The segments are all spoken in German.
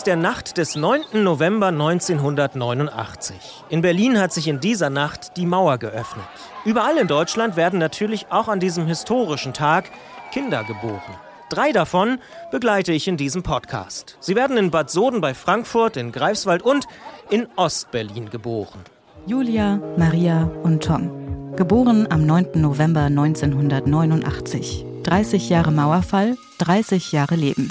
Aus der Nacht des 9. November 1989. In Berlin hat sich in dieser Nacht die Mauer geöffnet. Überall in Deutschland werden natürlich auch an diesem historischen Tag Kinder geboren. Drei davon begleite ich in diesem Podcast. Sie werden in Bad Soden bei Frankfurt, in Greifswald und in Ostberlin geboren. Julia, Maria und Tom. Geboren am 9. November 1989. 30 Jahre Mauerfall, 30 Jahre Leben.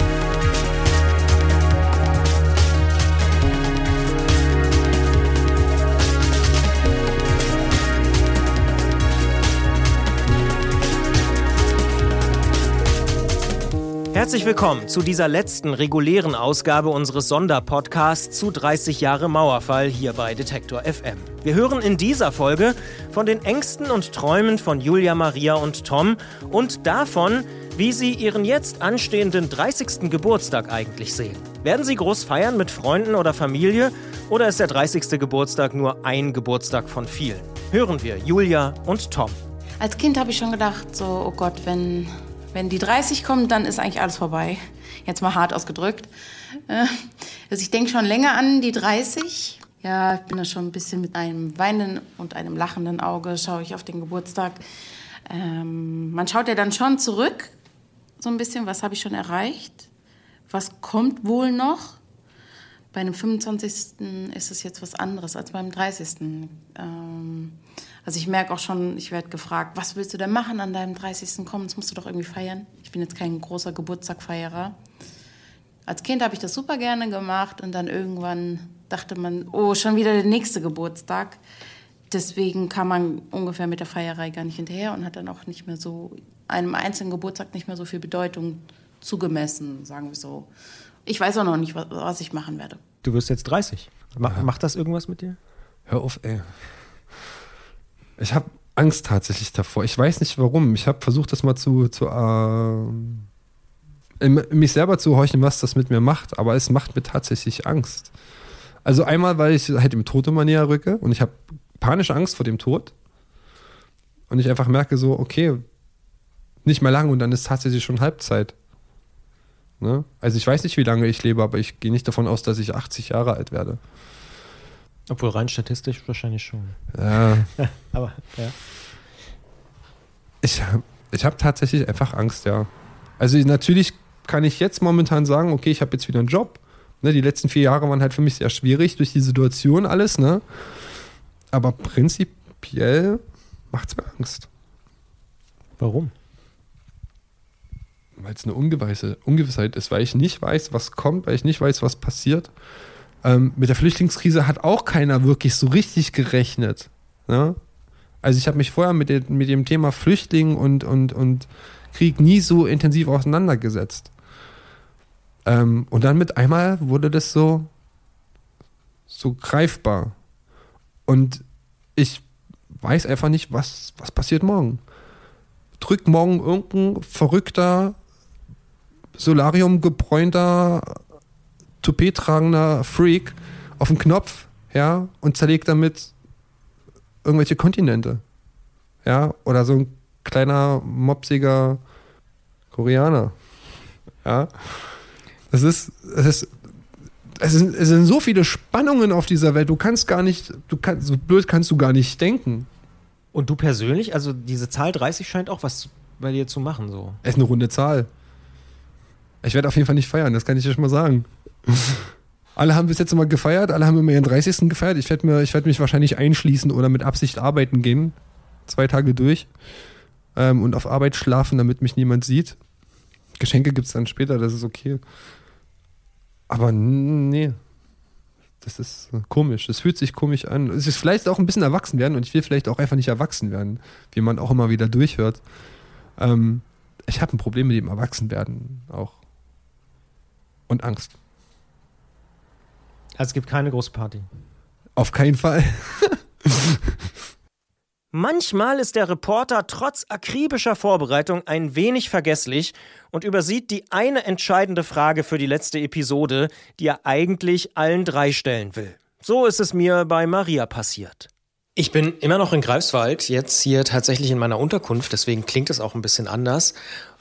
Herzlich willkommen zu dieser letzten regulären Ausgabe unseres Sonderpodcasts zu 30 Jahre Mauerfall hier bei Detektor FM. Wir hören in dieser Folge von den Ängsten und Träumen von Julia Maria und Tom und davon, wie sie ihren jetzt anstehenden 30. Geburtstag eigentlich sehen. Werden sie groß feiern mit Freunden oder Familie oder ist der 30. Geburtstag nur ein Geburtstag von vielen? Hören wir Julia und Tom. Als Kind habe ich schon gedacht, so, oh Gott, wenn wenn die 30 kommen, dann ist eigentlich alles vorbei. Jetzt mal hart ausgedrückt. Äh, also ich denke schon länger an die 30. Ja, ich bin da schon ein bisschen mit einem weinenden und einem lachenden Auge, schaue ich auf den Geburtstag. Ähm, man schaut ja dann schon zurück, so ein bisschen, was habe ich schon erreicht? Was kommt wohl noch? Bei einem 25. ist es jetzt was anderes als beim 30. Ähm, also ich merke auch schon, ich werde gefragt, was willst du denn machen an deinem 30. Kommen? Das musst du doch irgendwie feiern. Ich bin jetzt kein großer Geburtstagfeierer. Als Kind habe ich das super gerne gemacht und dann irgendwann dachte man, oh, schon wieder der nächste Geburtstag. Deswegen kam man ungefähr mit der Feierei gar nicht hinterher und hat dann auch nicht mehr so einem einzelnen Geburtstag nicht mehr so viel Bedeutung zugemessen, sagen wir so. Ich weiß auch noch nicht, was ich machen werde. Du wirst jetzt 30. Macht das irgendwas mit dir? Hör auf, ey. Ich habe Angst tatsächlich davor. Ich weiß nicht warum. Ich habe versucht, das mal zu, zu äh, in, mich selber zu horchen, was das mit mir macht, aber es macht mir tatsächlich Angst. Also einmal, weil ich halt dem Tod immer näher rücke und ich habe panische Angst vor dem Tod. Und ich einfach merke so, okay, nicht mehr lange und dann ist tatsächlich schon Halbzeit. Ne? Also ich weiß nicht, wie lange ich lebe, aber ich gehe nicht davon aus, dass ich 80 Jahre alt werde. Obwohl rein statistisch wahrscheinlich schon. Ja. Aber, ja. Ich, ich habe tatsächlich einfach Angst, ja. Also natürlich kann ich jetzt momentan sagen, okay, ich habe jetzt wieder einen Job. Ne, die letzten vier Jahre waren halt für mich sehr schwierig durch die Situation alles, ne? Aber prinzipiell macht es mir Angst. Warum? Weil es eine Ungewissheit ist, weil ich nicht weiß, was kommt, weil ich nicht weiß, was passiert. Ähm, mit der Flüchtlingskrise hat auch keiner wirklich so richtig gerechnet. Ne? Also ich habe mich vorher mit, den, mit dem Thema Flüchtling und, und, und Krieg nie so intensiv auseinandergesetzt. Ähm, und dann mit einmal wurde das so, so greifbar. Und ich weiß einfach nicht, was, was passiert morgen. Drückt morgen irgendein verrückter, Solarium gebräunter Toupet tragender Freak auf den Knopf, ja, und zerlegt damit irgendwelche Kontinente. Ja, oder so ein kleiner, mopsiger Koreaner. Ja. Es ist, es ist, es sind, es sind so viele Spannungen auf dieser Welt, du kannst gar nicht, du kannst, so blöd kannst du gar nicht denken. Und du persönlich, also diese Zahl 30 scheint auch was bei dir zu machen, so. Es ist eine runde Zahl. Ich werde auf jeden Fall nicht feiern, das kann ich dir schon mal sagen. Alle haben bis jetzt immer gefeiert, alle haben immer ihren 30. gefeiert. Ich werde werd mich wahrscheinlich einschließen oder mit Absicht arbeiten gehen. Zwei Tage durch. Ähm, und auf Arbeit schlafen, damit mich niemand sieht. Geschenke gibt es dann später, das ist okay. Aber nee. Das ist komisch. Das fühlt sich komisch an. Es ist vielleicht auch ein bisschen erwachsen werden und ich will vielleicht auch einfach nicht erwachsen werden, wie man auch immer wieder durchhört. Ähm, ich habe ein Problem mit dem Erwachsenwerden auch. Und Angst. Also es gibt keine große Party. Auf keinen Fall. Manchmal ist der Reporter trotz akribischer Vorbereitung ein wenig vergesslich und übersieht die eine entscheidende Frage für die letzte Episode, die er eigentlich allen drei stellen will. So ist es mir bei Maria passiert. Ich bin immer noch in Greifswald, jetzt hier tatsächlich in meiner Unterkunft, deswegen klingt es auch ein bisschen anders.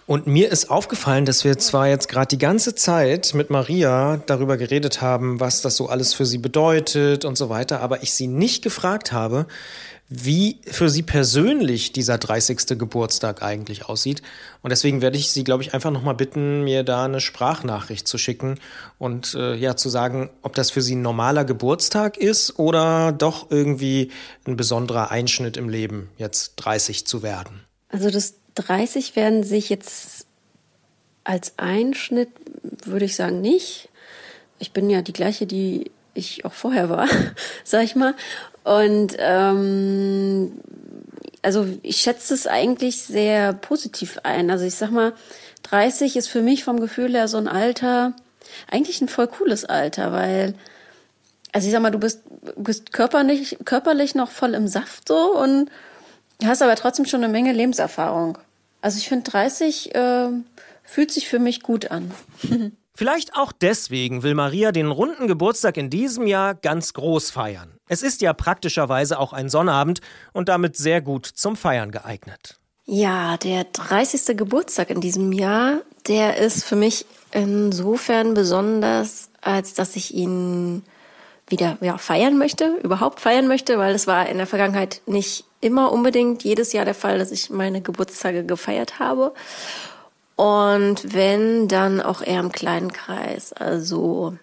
Und mir ist aufgefallen, dass wir zwar jetzt gerade die ganze Zeit mit Maria darüber geredet haben, was das so alles für sie bedeutet und so weiter, aber ich sie nicht gefragt habe, wie für sie persönlich dieser 30. Geburtstag eigentlich aussieht. Und deswegen werde ich sie, glaube ich, einfach nochmal bitten, mir da eine Sprachnachricht zu schicken und äh, ja zu sagen, ob das für sie ein normaler Geburtstag ist oder doch irgendwie ein besonderer Einschnitt im Leben, jetzt 30 zu werden. Also das 30 werden sich jetzt als Einschnitt, würde ich sagen, nicht. Ich bin ja die gleiche, die ich auch vorher war, sag ich mal. Und ähm, also ich schätze es eigentlich sehr positiv ein. Also ich sag mal, 30 ist für mich vom Gefühl her so ein Alter, eigentlich ein voll cooles Alter, weil, also ich sag mal, du bist, bist körperlich, körperlich noch voll im Saft so und hast aber trotzdem schon eine Menge Lebenserfahrung. Also ich finde 30 äh, fühlt sich für mich gut an. Vielleicht auch deswegen will Maria den runden Geburtstag in diesem Jahr ganz groß feiern. Es ist ja praktischerweise auch ein Sonnabend und damit sehr gut zum Feiern geeignet. Ja, der 30. Geburtstag in diesem Jahr, der ist für mich insofern besonders, als dass ich ihn wieder ja, feiern möchte, überhaupt feiern möchte, weil es war in der Vergangenheit nicht immer unbedingt jedes Jahr der Fall, dass ich meine Geburtstage gefeiert habe. Und wenn, dann auch eher im kleinen Kreis. Also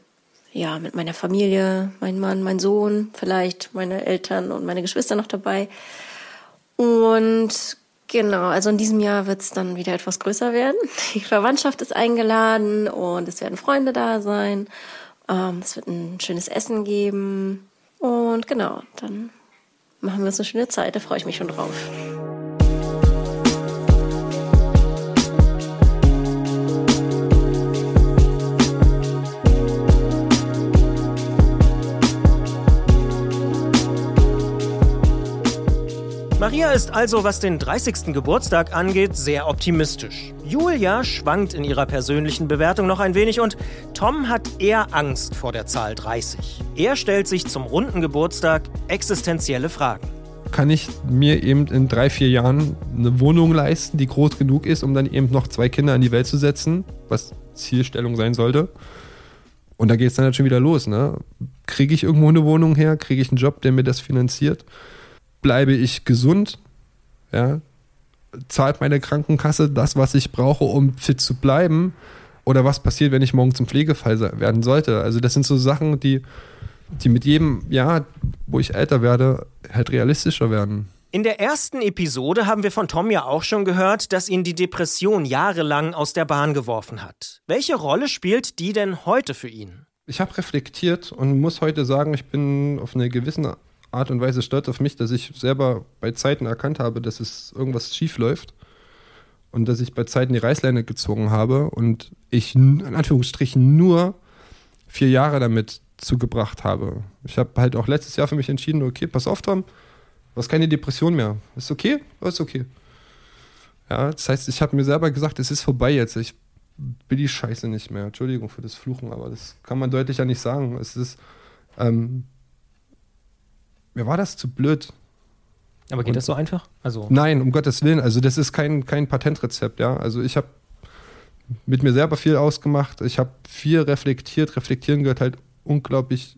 ja, mit meiner Familie, mein Mann, mein Sohn, vielleicht meine Eltern und meine Geschwister noch dabei. Und genau, also in diesem Jahr wird es dann wieder etwas größer werden. Die Verwandtschaft ist eingeladen und es werden Freunde da sein. Ähm, es wird ein schönes Essen geben. Und genau, dann machen wir uns eine schöne Zeit. Da freue ich mich schon drauf. Maria ist also, was den 30. Geburtstag angeht, sehr optimistisch. Julia schwankt in ihrer persönlichen Bewertung noch ein wenig und Tom hat eher Angst vor der Zahl 30. Er stellt sich zum runden Geburtstag existenzielle Fragen. Kann ich mir eben in drei, vier Jahren eine Wohnung leisten, die groß genug ist, um dann eben noch zwei Kinder in die Welt zu setzen, was Zielstellung sein sollte? Und da geht es dann halt schon wieder los. Ne? Kriege ich irgendwo eine Wohnung her? Kriege ich einen Job, der mir das finanziert? bleibe ich gesund, ja, zahlt meine Krankenkasse das, was ich brauche, um fit zu bleiben, oder was passiert, wenn ich morgen zum Pflegefall werden sollte. Also das sind so Sachen, die, die mit jedem Jahr, wo ich älter werde, halt realistischer werden. In der ersten Episode haben wir von Tom ja auch schon gehört, dass ihn die Depression jahrelang aus der Bahn geworfen hat. Welche Rolle spielt die denn heute für ihn? Ich habe reflektiert und muss heute sagen, ich bin auf eine gewisse Art und Weise stolz auf mich, dass ich selber bei Zeiten erkannt habe, dass es irgendwas schief läuft und dass ich bei Zeiten die Reißleine gezogen habe und ich in Anführungsstrichen nur vier Jahre damit zugebracht habe. Ich habe halt auch letztes Jahr für mich entschieden, okay, pass auf, Tom, du hast keine Depression mehr. Ist okay? Ist okay. Ja, das heißt, ich habe mir selber gesagt, es ist vorbei jetzt. Ich will die Scheiße nicht mehr. Entschuldigung für das Fluchen, aber das kann man deutlich ja nicht sagen. Es ist, ähm, mir war das zu blöd. Aber geht Und, das so einfach? Also nein, um Gottes Willen. Also das ist kein, kein Patentrezept, ja. Also ich habe mit mir selber viel ausgemacht. Ich habe viel reflektiert. Reflektieren gehört halt unglaublich,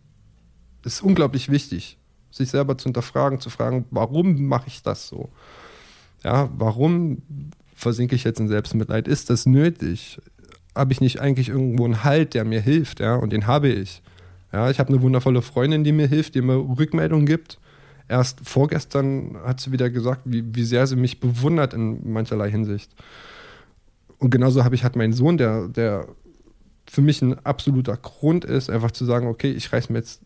ist unglaublich wichtig, sich selber zu hinterfragen, zu fragen, warum mache ich das so? Ja, warum versinke ich jetzt in Selbstmitleid? Ist das nötig? Habe ich nicht eigentlich irgendwo einen Halt, der mir hilft? Ja, und den habe ich. Ja, ich habe eine wundervolle Freundin, die mir hilft, die mir Rückmeldungen gibt. Erst vorgestern hat sie wieder gesagt, wie, wie sehr sie mich bewundert in mancherlei Hinsicht. Und genauso habe ich halt meinen Sohn, der, der für mich ein absoluter Grund ist, einfach zu sagen, okay, ich reiß mir jetzt,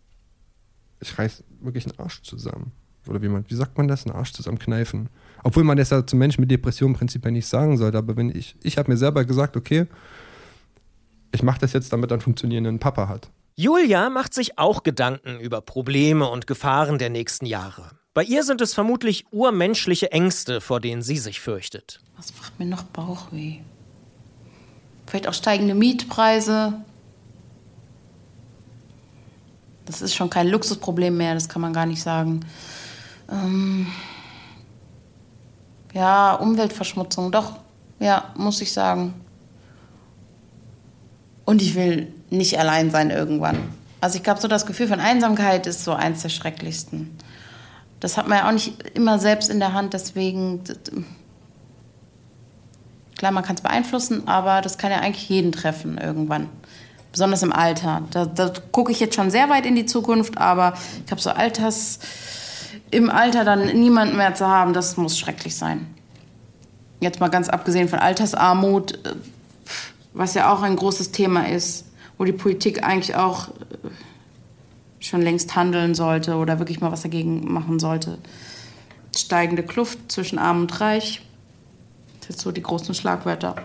ich reiß wirklich einen Arsch zusammen. Oder wie man, wie sagt man das? Einen Arsch zusammenkneifen. Obwohl man das ja zum Menschen mit Depression prinzipiell nicht sagen sollte, aber wenn ich, ich habe mir selber gesagt, okay, ich mache das jetzt, damit er einen funktionierenden Papa hat. Julia macht sich auch Gedanken über Probleme und Gefahren der nächsten Jahre. Bei ihr sind es vermutlich urmenschliche Ängste, vor denen sie sich fürchtet. Was macht mir noch Bauchweh? Vielleicht auch steigende Mietpreise. Das ist schon kein Luxusproblem mehr, das kann man gar nicht sagen. Ähm ja, Umweltverschmutzung, doch. Ja, muss ich sagen. Und ich will nicht allein sein irgendwann. Also ich glaube, so das Gefühl von Einsamkeit ist so eins der schrecklichsten. Das hat man ja auch nicht immer selbst in der Hand, deswegen klar, man kann es beeinflussen, aber das kann ja eigentlich jeden treffen irgendwann. Besonders im Alter. Da, da gucke ich jetzt schon sehr weit in die Zukunft, aber ich glaube, so Alters, im Alter dann niemanden mehr zu haben, das muss schrecklich sein. Jetzt mal ganz abgesehen von Altersarmut, äh, was ja auch ein großes Thema ist, wo die Politik eigentlich auch äh, schon längst handeln sollte oder wirklich mal was dagegen machen sollte. Steigende Kluft zwischen Arm und Reich. Das sind so die großen Schlagwörter.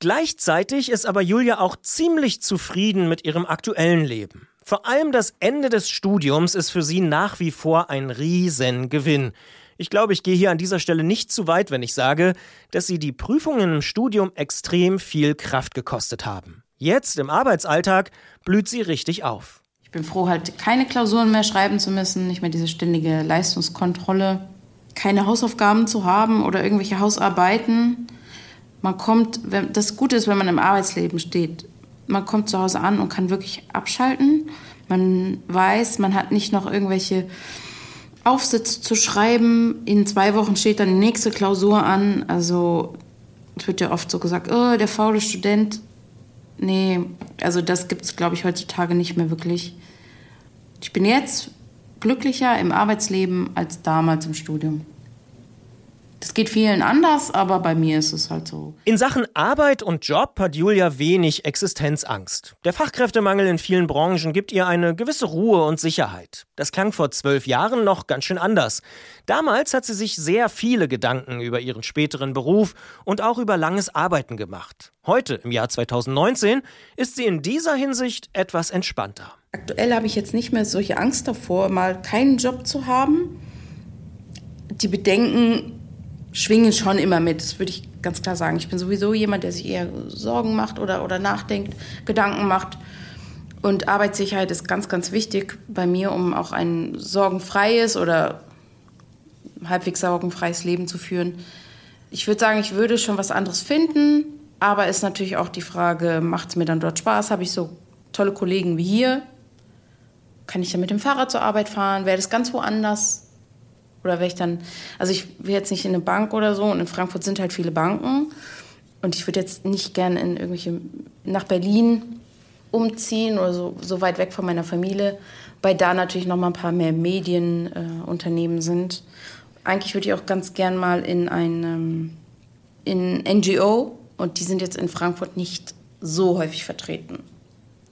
Gleichzeitig ist aber Julia auch ziemlich zufrieden mit ihrem aktuellen Leben. Vor allem das Ende des Studiums ist für sie nach wie vor ein Riesengewinn. Ich glaube, ich gehe hier an dieser Stelle nicht zu weit, wenn ich sage, dass sie die Prüfungen im Studium extrem viel Kraft gekostet haben. Jetzt im Arbeitsalltag blüht sie richtig auf. Ich bin froh, halt keine Klausuren mehr schreiben zu müssen, nicht mehr diese ständige Leistungskontrolle, keine Hausaufgaben zu haben oder irgendwelche Hausarbeiten. Man kommt, das Gute ist, wenn man im Arbeitsleben steht, man kommt zu Hause an und kann wirklich abschalten. Man weiß, man hat nicht noch irgendwelche Aufsätze zu schreiben. In zwei Wochen steht dann die nächste Klausur an. Also es wird ja oft so gesagt, oh, der faule Student. Nee, also das gibt es, glaube ich, heutzutage nicht mehr wirklich. Ich bin jetzt glücklicher im Arbeitsleben als damals im Studium. Das geht vielen anders, aber bei mir ist es halt so. In Sachen Arbeit und Job hat Julia wenig Existenzangst. Der Fachkräftemangel in vielen Branchen gibt ihr eine gewisse Ruhe und Sicherheit. Das klang vor zwölf Jahren noch ganz schön anders. Damals hat sie sich sehr viele Gedanken über ihren späteren Beruf und auch über langes Arbeiten gemacht. Heute, im Jahr 2019, ist sie in dieser Hinsicht etwas entspannter. Aktuell habe ich jetzt nicht mehr solche Angst davor, mal keinen Job zu haben. Die Bedenken schwingen schon immer mit, das würde ich ganz klar sagen. Ich bin sowieso jemand, der sich eher Sorgen macht oder, oder nachdenkt, Gedanken macht. Und Arbeitssicherheit ist ganz, ganz wichtig bei mir, um auch ein sorgenfreies oder halbwegs sorgenfreies Leben zu führen. Ich würde sagen, ich würde schon was anderes finden, aber ist natürlich auch die Frage, macht es mir dann dort Spaß? Habe ich so tolle Kollegen wie hier? Kann ich dann mit dem Fahrrad zur Arbeit fahren? Wäre das ganz woanders? Oder wäre ich dann, also ich will jetzt nicht in eine Bank oder so und in Frankfurt sind halt viele Banken und ich würde jetzt nicht gerne in irgendwelche, nach Berlin umziehen oder so, so weit weg von meiner Familie, weil da natürlich noch mal ein paar mehr Medienunternehmen äh, sind. Eigentlich würde ich auch ganz gern mal in ein ähm, in NGO und die sind jetzt in Frankfurt nicht so häufig vertreten.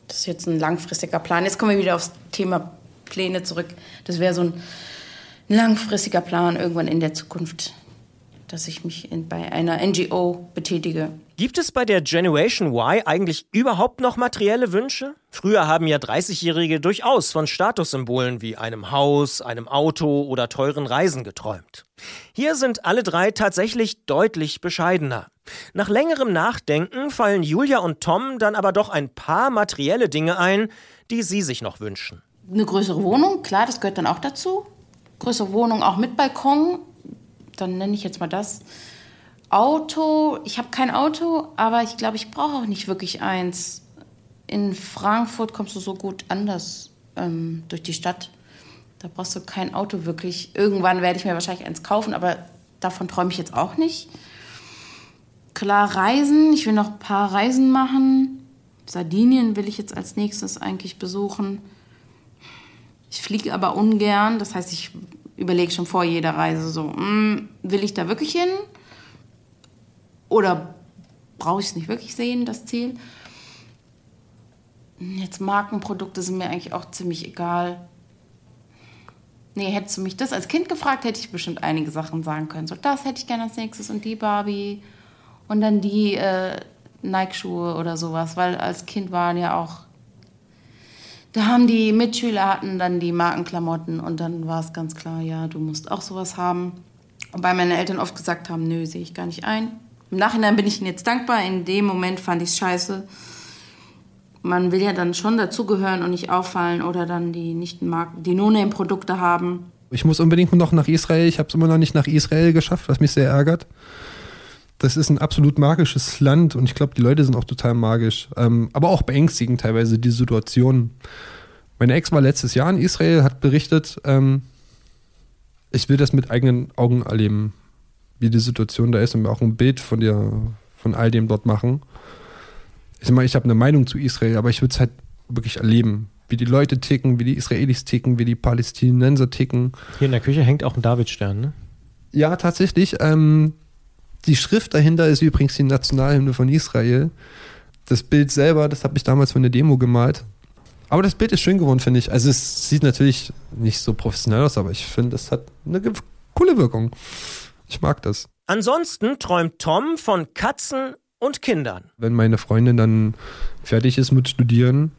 Das ist jetzt ein langfristiger Plan. Jetzt kommen wir wieder aufs Thema Pläne zurück. Das wäre so ein langfristiger Plan irgendwann in der Zukunft, dass ich mich in, bei einer NGO betätige. Gibt es bei der Generation Y eigentlich überhaupt noch materielle Wünsche? Früher haben ja 30-Jährige durchaus von Statussymbolen wie einem Haus, einem Auto oder teuren Reisen geträumt. Hier sind alle drei tatsächlich deutlich bescheidener. Nach längerem Nachdenken fallen Julia und Tom dann aber doch ein paar materielle Dinge ein, die sie sich noch wünschen. Eine größere Wohnung, klar, das gehört dann auch dazu größere Wohnung auch mit Balkon. Dann nenne ich jetzt mal das. Auto, ich habe kein Auto, aber ich glaube, ich brauche auch nicht wirklich eins. In Frankfurt kommst du so gut anders ähm, durch die Stadt. Da brauchst du kein Auto wirklich. Irgendwann werde ich mir wahrscheinlich eins kaufen, aber davon träume ich jetzt auch nicht. Klar, Reisen. Ich will noch ein paar Reisen machen. Sardinien will ich jetzt als nächstes eigentlich besuchen. Ich fliege aber ungern, das heißt, ich überlege schon vor jeder Reise so, hm, will ich da wirklich hin? Oder brauche ich es nicht wirklich sehen, das Ziel? Jetzt Markenprodukte sind mir eigentlich auch ziemlich egal. Nee, hättest du mich das als Kind gefragt, hätte ich bestimmt einige Sachen sagen können. So, das hätte ich gerne als nächstes und die Barbie und dann die äh, Nike-Schuhe oder sowas, weil als Kind waren ja auch da haben die Mitschüler hatten dann die Markenklamotten und dann war es ganz klar, ja, du musst auch sowas haben. Wobei meine Eltern oft gesagt haben, nö, sehe ich gar nicht ein. Im Nachhinein bin ich ihnen jetzt dankbar. In dem Moment fand ich es scheiße. Man will ja dann schon dazugehören und nicht auffallen oder dann die nicht Marken, die No-Name-Produkte haben. Ich muss unbedingt noch nach Israel. Ich habe es immer noch nicht nach Israel geschafft, was mich sehr ärgert. Das ist ein absolut magisches Land und ich glaube, die Leute sind auch total magisch. Ähm, aber auch beängstigend teilweise die Situation. Meine Ex war letztes Jahr in Israel, hat berichtet, ähm, ich will das mit eigenen Augen erleben, wie die Situation da ist und mir auch ein Bild von dir, von all dem dort machen. Ich meine, ich habe eine Meinung zu Israel, aber ich würde es halt wirklich erleben, wie die Leute ticken, wie die Israelis ticken, wie die Palästinenser ticken. Hier in der Küche hängt auch ein Davidstern, ne? Ja, tatsächlich. Ähm, die Schrift dahinter ist übrigens die Nationalhymne von Israel. Das Bild selber, das habe ich damals für eine Demo gemalt. Aber das Bild ist schön geworden, finde ich. Also es sieht natürlich nicht so professionell aus, aber ich finde, es hat eine coole Wirkung. Ich mag das. Ansonsten träumt Tom von Katzen und Kindern. Wenn meine Freundin dann fertig ist mit Studieren,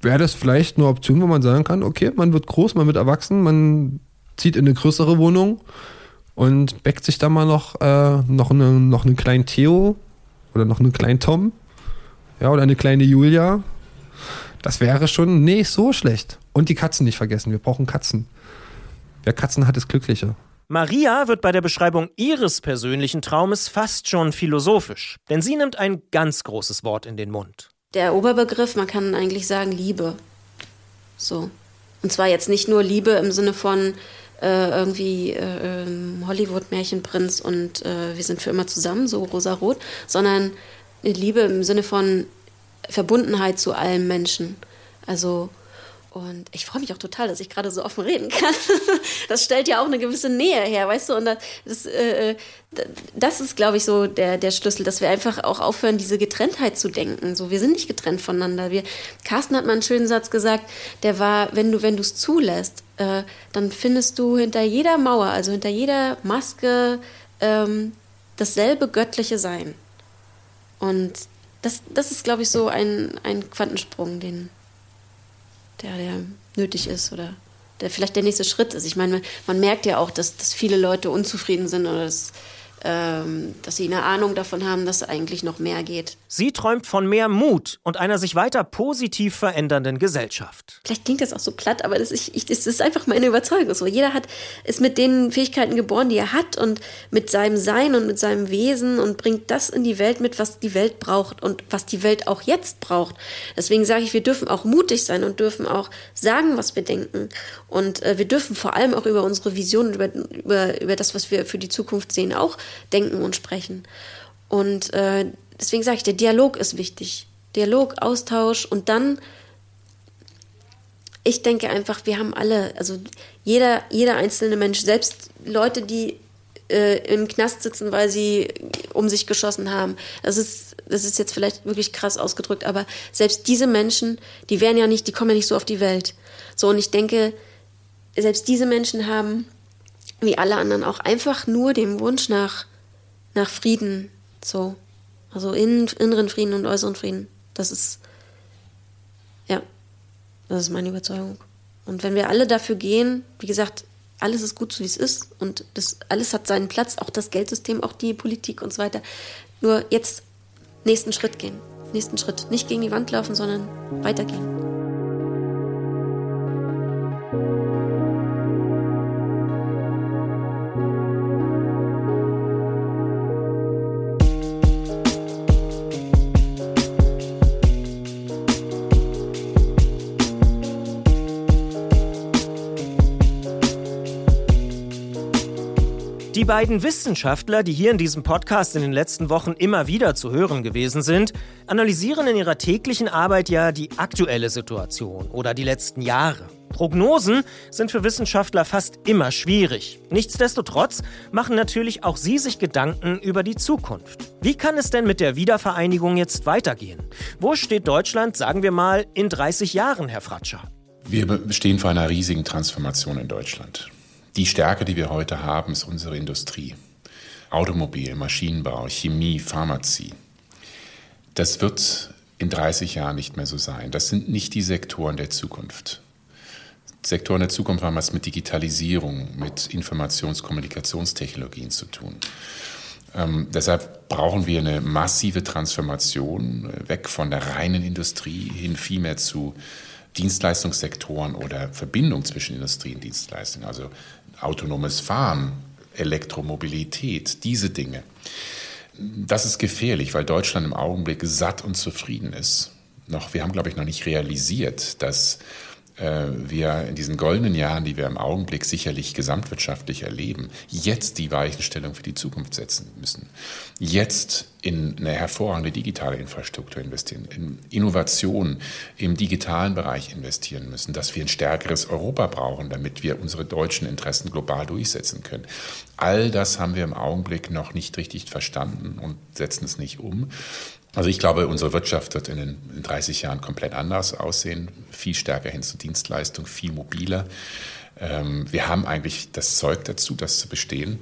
wäre das vielleicht eine Option, wo man sagen kann, okay, man wird groß, man wird erwachsen, man zieht in eine größere Wohnung und bäckt sich da mal noch, äh, noch, eine, noch einen kleinen Theo oder noch einen kleinen Tom. Ja, oder eine kleine Julia. Das wäre schon nicht so schlecht. Und die Katzen nicht vergessen. Wir brauchen Katzen. Wer Katzen hat, ist glücklicher. Maria wird bei der Beschreibung ihres persönlichen Traumes fast schon philosophisch, denn sie nimmt ein ganz großes Wort in den Mund. Der Oberbegriff, man kann eigentlich sagen Liebe. So. Und zwar jetzt nicht nur Liebe im Sinne von, äh, irgendwie äh, ähm, Hollywood-Märchenprinz und äh, wir sind für immer zusammen, so rosa-rot, sondern Liebe im Sinne von Verbundenheit zu allen Menschen. Also und ich freue mich auch total, dass ich gerade so offen reden kann. Das stellt ja auch eine gewisse Nähe her, weißt du? Und das, äh, das ist, glaube ich, so der, der Schlüssel, dass wir einfach auch aufhören, diese Getrenntheit zu denken. So, wir sind nicht getrennt voneinander. Wir, Carsten hat mal einen schönen Satz gesagt, der war, wenn du, wenn es zulässt, äh, dann findest du hinter jeder Mauer, also hinter jeder Maske, ähm, dasselbe göttliche Sein. Und das, das ist, glaube ich, so ein, ein Quantensprung, den der, der nötig ist oder der vielleicht der nächste Schritt ist. Ich meine, man merkt ja auch, dass, dass viele Leute unzufrieden sind oder dass dass sie eine Ahnung davon haben, dass eigentlich noch mehr geht. Sie träumt von mehr Mut und einer sich weiter positiv verändernden Gesellschaft. Vielleicht klingt das auch so platt, aber das ist, ich, das ist einfach meine Überzeugung. So, jeder hat, ist mit den Fähigkeiten geboren, die er hat und mit seinem Sein und mit seinem Wesen und bringt das in die Welt mit, was die Welt braucht und was die Welt auch jetzt braucht. Deswegen sage ich, wir dürfen auch mutig sein und dürfen auch sagen, was wir denken. Und äh, wir dürfen vor allem auch über unsere Vision und über, über, über das, was wir für die Zukunft sehen, auch denken und sprechen. Und äh, deswegen sage ich, der Dialog ist wichtig. Dialog, Austausch und dann, ich denke einfach, wir haben alle, also jeder, jeder einzelne Mensch, selbst Leute, die äh, im Knast sitzen, weil sie um sich geschossen haben. Das ist, das ist jetzt vielleicht wirklich krass ausgedrückt, aber selbst diese Menschen, die wären ja nicht, die kommen ja nicht so auf die Welt. So, und ich denke, selbst diese Menschen haben, wie alle anderen, auch einfach nur den Wunsch nach nach Frieden, so. Also in, inneren Frieden und äußeren Frieden. Das ist, ja, das ist meine Überzeugung. Und wenn wir alle dafür gehen, wie gesagt, alles ist gut so, wie es ist und das alles hat seinen Platz, auch das Geldsystem, auch die Politik und so weiter. Nur jetzt nächsten Schritt gehen. Nächsten Schritt. Nicht gegen die Wand laufen, sondern weitergehen. Beiden Wissenschaftler, die hier in diesem Podcast in den letzten Wochen immer wieder zu hören gewesen sind, analysieren in ihrer täglichen Arbeit ja die aktuelle Situation oder die letzten Jahre. Prognosen sind für Wissenschaftler fast immer schwierig. Nichtsdestotrotz machen natürlich auch sie sich Gedanken über die Zukunft. Wie kann es denn mit der Wiedervereinigung jetzt weitergehen? Wo steht Deutschland, sagen wir mal, in 30 Jahren, Herr Fratscher? Wir stehen vor einer riesigen Transformation in Deutschland. Die Stärke, die wir heute haben, ist unsere Industrie. Automobil, Maschinenbau, Chemie, Pharmazie. Das wird in 30 Jahren nicht mehr so sein. Das sind nicht die Sektoren der Zukunft. Sektoren der Zukunft haben was mit Digitalisierung, mit Informations-Kommunikationstechnologien zu tun. Ähm, deshalb brauchen wir eine massive Transformation äh, weg von der reinen Industrie hin vielmehr zu Dienstleistungssektoren oder Verbindung zwischen Industrie und Dienstleistung. Also autonomes Fahren, Elektromobilität, diese Dinge. das ist gefährlich, weil Deutschland im Augenblick satt und zufrieden ist. Noch, wir haben, glaube ich, noch nicht realisiert, dass äh, wir in diesen goldenen Jahren, die wir im Augenblick sicherlich gesamtwirtschaftlich erleben, jetzt die Weichenstellung für die Zukunft setzen müssen. Jetzt in eine hervorragende digitale Infrastruktur investieren, in Innovation im digitalen Bereich investieren müssen, dass wir ein stärkeres Europa brauchen, damit wir unsere deutschen Interessen global durchsetzen können. All das haben wir im Augenblick noch nicht richtig verstanden und setzen es nicht um. Also ich glaube, unsere Wirtschaft wird in den 30 Jahren komplett anders aussehen, viel stärker hin zur Dienstleistung, viel mobiler. Ähm, wir haben eigentlich das Zeug dazu, das zu bestehen.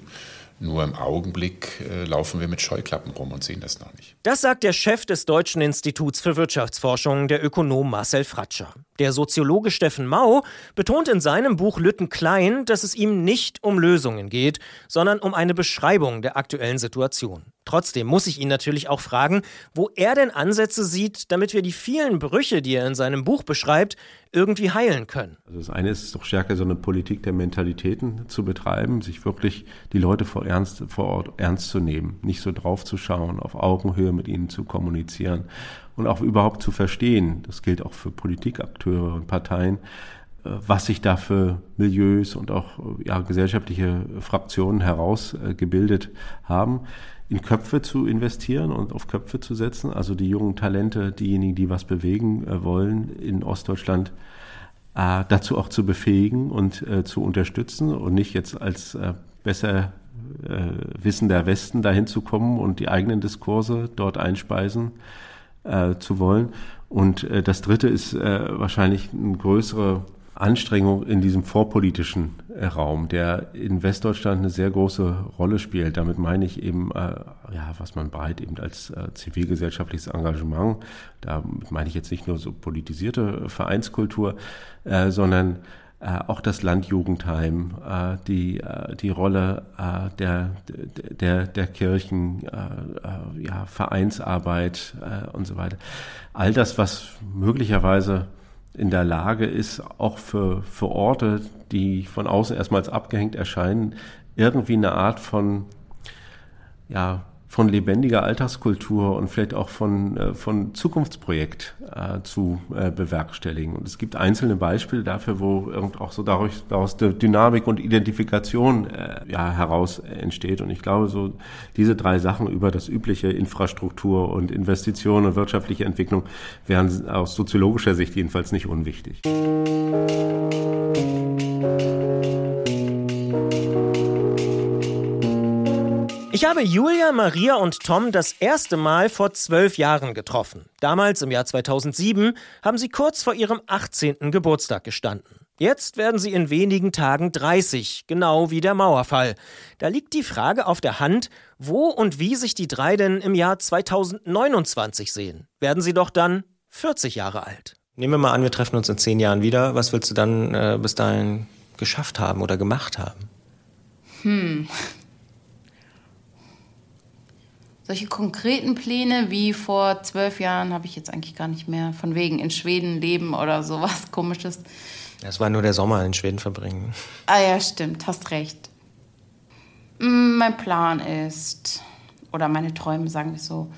Nur im Augenblick äh, laufen wir mit Scheuklappen rum und sehen das noch nicht. Das sagt der Chef des Deutschen Instituts für Wirtschaftsforschung, der Ökonom Marcel Fratscher. Der Soziologe Steffen Mau betont in seinem Buch Lütten Klein, dass es ihm nicht um Lösungen geht, sondern um eine Beschreibung der aktuellen Situation. Trotzdem muss ich ihn natürlich auch fragen, wo er denn Ansätze sieht, damit wir die vielen Brüche, die er in seinem Buch beschreibt, irgendwie heilen können. Also das eine ist doch stärker so eine Politik der Mentalitäten zu betreiben, sich wirklich die Leute vor, ernst, vor Ort ernst zu nehmen, nicht so drauf zu schauen, auf Augenhöhe mit ihnen zu kommunizieren und auch überhaupt zu verstehen, das gilt auch für Politikakteure und Parteien, äh, was sich da für Milieus und auch ja, gesellschaftliche Fraktionen herausgebildet haben in Köpfe zu investieren und auf Köpfe zu setzen, also die jungen Talente, diejenigen, die was bewegen äh, wollen in Ostdeutschland, äh, dazu auch zu befähigen und äh, zu unterstützen und nicht jetzt als äh, besser äh, wissender Westen dahin zu kommen und die eigenen Diskurse dort einspeisen äh, zu wollen. Und äh, das Dritte ist äh, wahrscheinlich eine größere Anstrengung in diesem vorpolitischen äh, Raum, der in Westdeutschland eine sehr große Rolle spielt. Damit meine ich eben, äh, ja, was man breit eben als äh, zivilgesellschaftliches Engagement, da meine ich jetzt nicht nur so politisierte Vereinskultur, äh, sondern äh, auch das Landjugendheim, äh, die, äh, die Rolle äh, der, der, der Kirchen, äh, ja, Vereinsarbeit und so weiter. All das, was möglicherweise in der Lage ist, auch für, für Orte, die von außen erstmals abgehängt erscheinen, irgendwie eine Art von, ja, von lebendiger Alltagskultur und vielleicht auch von, äh, von Zukunftsprojekt äh, zu äh, bewerkstelligen. Und es gibt einzelne Beispiele dafür, wo auch so daraus, daraus Dynamik und Identifikation ja, heraus entsteht. Und ich glaube, so diese drei Sachen über das übliche Infrastruktur und Investitionen und wirtschaftliche Entwicklung wären aus soziologischer Sicht jedenfalls nicht unwichtig. Ich habe Julia, Maria und Tom das erste Mal vor zwölf Jahren getroffen. Damals, im Jahr 2007, haben sie kurz vor ihrem 18. Geburtstag gestanden. Jetzt werden sie in wenigen Tagen 30, genau wie der Mauerfall. Da liegt die Frage auf der Hand, wo und wie sich die drei denn im Jahr 2029 sehen. Werden sie doch dann 40 Jahre alt. Nehmen wir mal an, wir treffen uns in zehn Jahren wieder. Was willst du dann äh, bis dahin geschafft haben oder gemacht haben? Hm, solche konkreten Pläne wie vor zwölf Jahren habe ich jetzt eigentlich gar nicht mehr. Von wegen in Schweden leben oder sowas komisches. Das war nur der Sommer in Schweden verbringen. Ah ja, stimmt, hast recht. Mm, mein Plan ist, oder meine Träume, sagen wir so.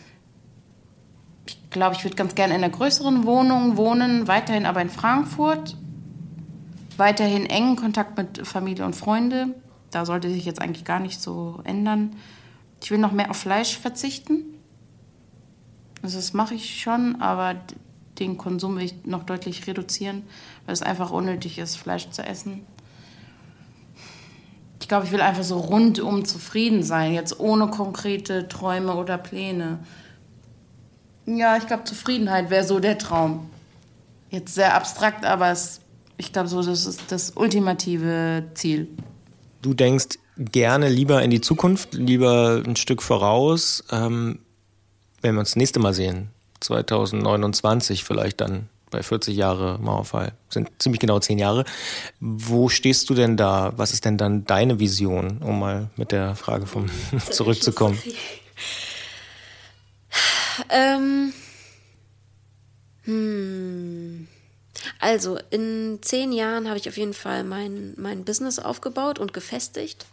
Ich glaube, ich würde ganz gerne in einer größeren Wohnung wohnen, weiterhin aber in Frankfurt. Weiterhin engen Kontakt mit Familie und Freunde. Da sollte sich jetzt eigentlich gar nicht so ändern. Ich will noch mehr auf Fleisch verzichten. Also das mache ich schon, aber den Konsum will ich noch deutlich reduzieren, weil es einfach unnötig ist, Fleisch zu essen. Ich glaube, ich will einfach so rundum zufrieden sein, jetzt ohne konkrete Träume oder Pläne. Ja, ich glaube, Zufriedenheit wäre so der Traum. Jetzt sehr abstrakt, aber es, ich glaube, so das ist das ultimative Ziel. Du denkst, gerne lieber in die Zukunft, lieber ein Stück voraus. Ähm, wenn wir uns das nächste Mal sehen, 2029 vielleicht dann bei 40 Jahre Mauerfall, sind ziemlich genau zehn Jahre. Wo stehst du denn da? Was ist denn dann deine Vision, um mal mit der Frage vom zurückzukommen? Ähm, hm. Also in zehn Jahren habe ich auf jeden Fall mein, mein Business aufgebaut und gefestigt.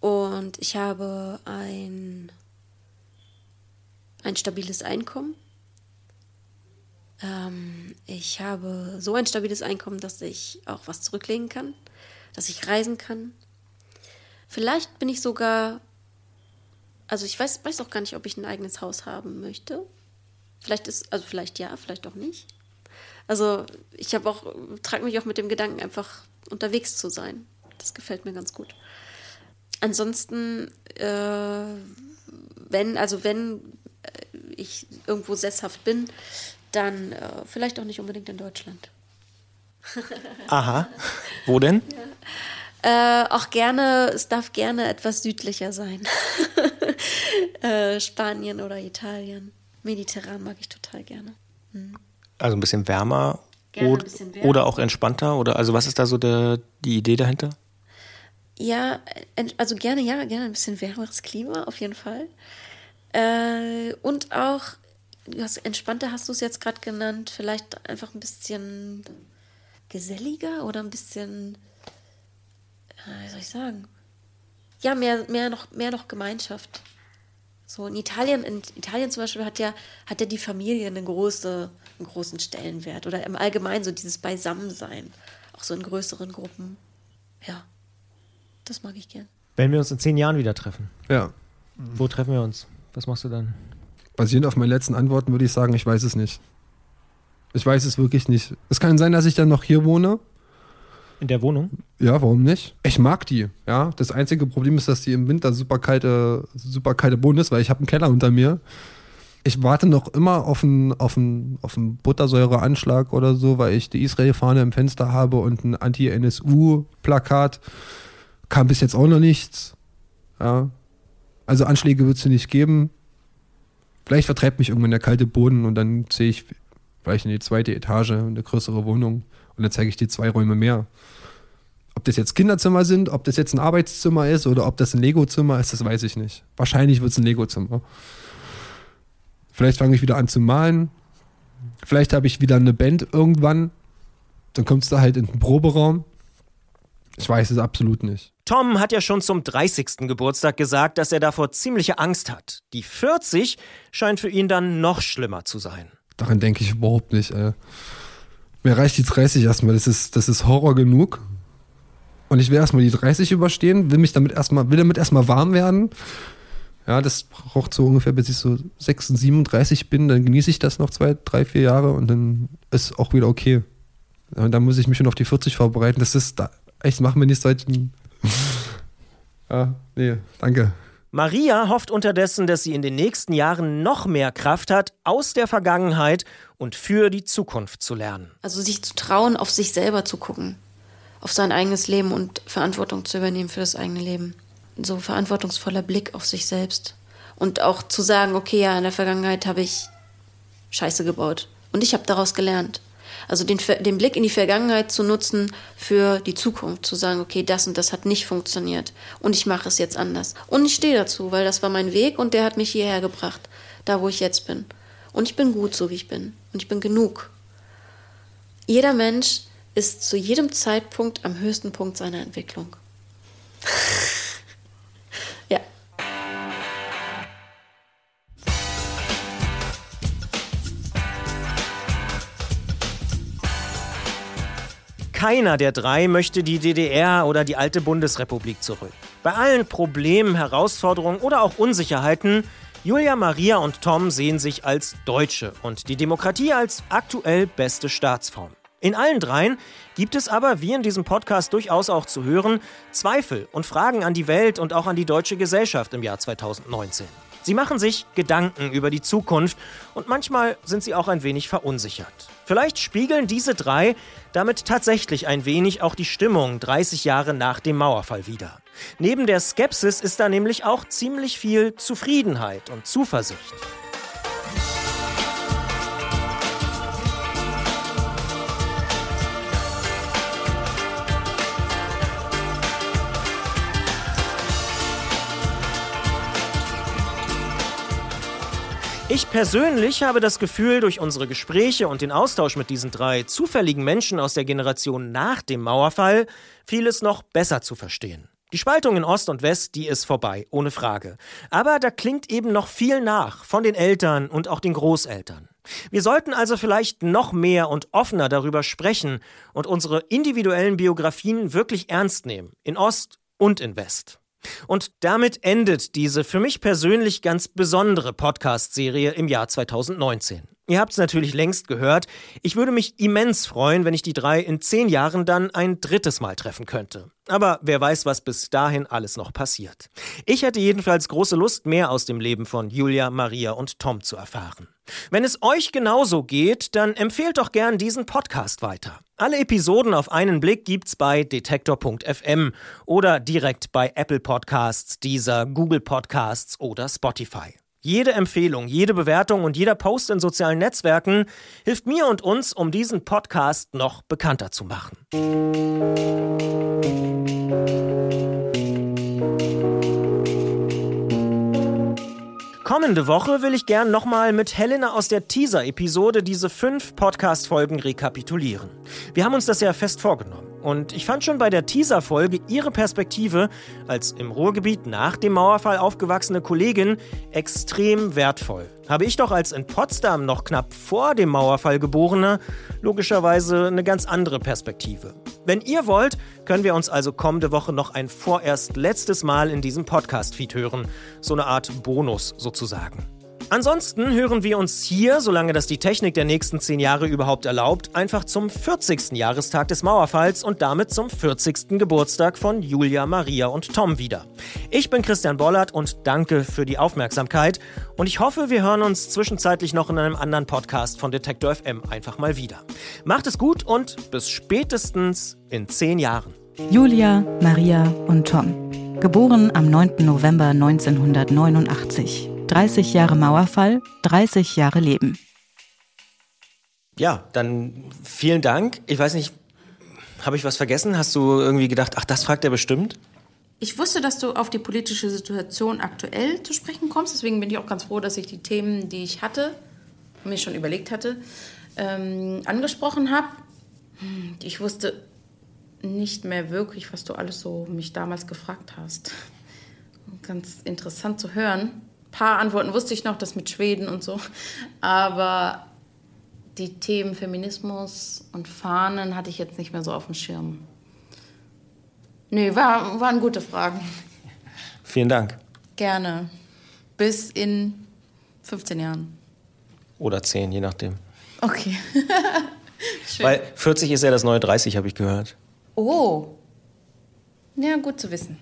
Und ich habe ein ein stabiles Einkommen. Ähm, ich habe so ein stabiles Einkommen, dass ich auch was zurücklegen kann, dass ich reisen kann. Vielleicht bin ich sogar, also ich weiß, weiß auch gar nicht, ob ich ein eigenes Haus haben möchte. Vielleicht ist, also vielleicht ja, vielleicht auch nicht. Also ich habe auch, trage mich auch mit dem Gedanken, einfach unterwegs zu sein. Das gefällt mir ganz gut. Ansonsten, äh, wenn, also wenn äh, ich irgendwo sesshaft bin, dann äh, vielleicht auch nicht unbedingt in Deutschland. Aha. Wo denn? Ja. Äh, auch gerne, es darf gerne etwas südlicher sein. äh, Spanien oder Italien. Mediterran mag ich total gerne. Hm. Also ein bisschen wärmer, gerne ein bisschen wärmer. oder auch entspannter? Oder also was ist da so der, die Idee dahinter? Ja, also gerne, ja, gerne ein bisschen wärmeres Klima, auf jeden Fall. Äh, und auch, hast, entspannter hast du es jetzt gerade genannt, vielleicht einfach ein bisschen geselliger oder ein bisschen, äh, wie soll ich sagen? Ja, mehr, mehr, noch, mehr noch Gemeinschaft. So in Italien, in Italien zum Beispiel hat ja, hat ja die Familie eine große, einen großen Stellenwert. Oder im Allgemeinen so dieses Beisammensein. Auch so in größeren Gruppen. Ja. Das mag ich gern. Wenn wir uns in zehn Jahren wieder treffen. Ja. Wo treffen wir uns? Was machst du dann? Basierend auf meinen letzten Antworten würde ich sagen, ich weiß es nicht. Ich weiß es wirklich nicht. Es kann sein, dass ich dann noch hier wohne. In der Wohnung? Ja, warum nicht? Ich mag die, ja. Das einzige Problem ist, dass die im Winter super kalte, super kalte Boden ist, weil ich habe einen Keller unter mir. Ich warte noch immer auf einen, auf einen, auf einen Buttersäureanschlag oder so, weil ich die Israel-Fahne im Fenster habe und ein Anti-NSU-Plakat. Kam bis jetzt auch noch nichts. Ja. Also Anschläge wird es nicht geben. Vielleicht vertreibt mich irgendwann der kalte Boden und dann sehe ich vielleicht in die zweite Etage, eine größere Wohnung und dann zeige ich dir zwei Räume mehr. Ob das jetzt Kinderzimmer sind, ob das jetzt ein Arbeitszimmer ist oder ob das ein Lego-Zimmer ist, das weiß ich nicht. Wahrscheinlich wird es ein Lego-Zimmer. Vielleicht fange ich wieder an zu malen. Vielleicht habe ich wieder eine Band irgendwann. Dann kommst du halt in den Proberaum ich weiß es absolut nicht. Tom hat ja schon zum 30. Geburtstag gesagt, dass er davor ziemliche Angst hat. Die 40 scheint für ihn dann noch schlimmer zu sein. Daran denke ich überhaupt nicht. Ey. Mir reicht die 30 erstmal, das ist, das ist Horror genug. Und ich will erstmal die 30 überstehen, will mich damit erstmal, will damit erstmal warm werden. Ja, das braucht so ungefähr, bis ich so 36, 37 bin, dann genieße ich das noch zwei, drei, vier Jahre und dann ist auch wieder okay. Und dann muss ich mich schon auf die 40 vorbereiten. Das ist, da, Echt, machen wir nicht solchen. ja, nee, danke. Maria hofft unterdessen, dass sie in den nächsten Jahren noch mehr Kraft hat, aus der Vergangenheit und für die Zukunft zu lernen. Also sich zu trauen, auf sich selber zu gucken, auf sein eigenes Leben und Verantwortung zu übernehmen für das eigene Leben. So verantwortungsvoller Blick auf sich selbst. Und auch zu sagen, okay, ja, in der Vergangenheit habe ich Scheiße gebaut. Und ich habe daraus gelernt. Also den, den Blick in die Vergangenheit zu nutzen für die Zukunft, zu sagen, okay, das und das hat nicht funktioniert und ich mache es jetzt anders. Und ich stehe dazu, weil das war mein Weg und der hat mich hierher gebracht, da wo ich jetzt bin. Und ich bin gut, so wie ich bin. Und ich bin genug. Jeder Mensch ist zu jedem Zeitpunkt am höchsten Punkt seiner Entwicklung. Keiner der drei möchte die DDR oder die alte Bundesrepublik zurück. Bei allen Problemen, Herausforderungen oder auch Unsicherheiten, Julia, Maria und Tom sehen sich als Deutsche und die Demokratie als aktuell beste Staatsform. In allen dreien gibt es aber, wie in diesem Podcast durchaus auch zu hören, Zweifel und Fragen an die Welt und auch an die deutsche Gesellschaft im Jahr 2019. Sie machen sich Gedanken über die Zukunft und manchmal sind sie auch ein wenig verunsichert. Vielleicht spiegeln diese drei damit tatsächlich ein wenig auch die Stimmung 30 Jahre nach dem Mauerfall wider. Neben der Skepsis ist da nämlich auch ziemlich viel Zufriedenheit und Zuversicht. Ich persönlich habe das Gefühl, durch unsere Gespräche und den Austausch mit diesen drei zufälligen Menschen aus der Generation nach dem Mauerfall vieles noch besser zu verstehen. Die Spaltung in Ost und West, die ist vorbei, ohne Frage. Aber da klingt eben noch viel nach von den Eltern und auch den Großeltern. Wir sollten also vielleicht noch mehr und offener darüber sprechen und unsere individuellen Biografien wirklich ernst nehmen, in Ost und in West. Und damit endet diese für mich persönlich ganz besondere Podcast-Serie im Jahr 2019. Ihr habt es natürlich längst gehört. Ich würde mich immens freuen, wenn ich die drei in zehn Jahren dann ein drittes Mal treffen könnte. Aber wer weiß, was bis dahin alles noch passiert. Ich hätte jedenfalls große Lust, mehr aus dem Leben von Julia, Maria und Tom zu erfahren. Wenn es euch genauso geht, dann empfehlt doch gern diesen Podcast weiter. Alle Episoden auf einen Blick gibt's bei detektor.fm oder direkt bei Apple Podcasts, dieser Google Podcasts oder Spotify. Jede Empfehlung, jede Bewertung und jeder Post in sozialen Netzwerken hilft mir und uns, um diesen Podcast noch bekannter zu machen. Kommende Woche will ich gern nochmal mit Helena aus der Teaser-Episode diese fünf Podcast-Folgen rekapitulieren. Wir haben uns das ja fest vorgenommen. Und ich fand schon bei der Teaser-Folge ihre Perspektive als im Ruhrgebiet nach dem Mauerfall aufgewachsene Kollegin extrem wertvoll. Habe ich doch als in Potsdam noch knapp vor dem Mauerfall geborener logischerweise eine ganz andere Perspektive. Wenn ihr wollt, können wir uns also kommende Woche noch ein vorerst letztes Mal in diesem Podcast-Feed hören. So eine Art Bonus sozusagen. Ansonsten hören wir uns hier, solange das die Technik der nächsten zehn Jahre überhaupt erlaubt, einfach zum 40. Jahrestag des Mauerfalls und damit zum 40. Geburtstag von Julia, Maria und Tom wieder. Ich bin Christian Bollert und danke für die Aufmerksamkeit und ich hoffe, wir hören uns zwischenzeitlich noch in einem anderen Podcast von Detektor FM einfach mal wieder. Macht es gut und bis spätestens in zehn Jahren. Julia, Maria und Tom. Geboren am 9. November 1989. 30 Jahre Mauerfall, 30 Jahre Leben. Ja, dann vielen Dank. Ich weiß nicht, habe ich was vergessen? Hast du irgendwie gedacht, ach, das fragt er bestimmt? Ich wusste, dass du auf die politische Situation aktuell zu sprechen kommst. Deswegen bin ich auch ganz froh, dass ich die Themen, die ich hatte, mir schon überlegt hatte, ähm, angesprochen habe. Ich wusste nicht mehr wirklich, was du alles so mich damals gefragt hast. Ganz interessant zu hören paar Antworten wusste ich noch, das mit Schweden und so. Aber die Themen Feminismus und Fahnen hatte ich jetzt nicht mehr so auf dem Schirm. Nö, war, waren gute Fragen. Vielen Dank. Gerne. Bis in 15 Jahren. Oder 10, je nachdem. Okay. Weil 40 ist ja das neue 30, habe ich gehört. Oh. Ja, gut zu wissen.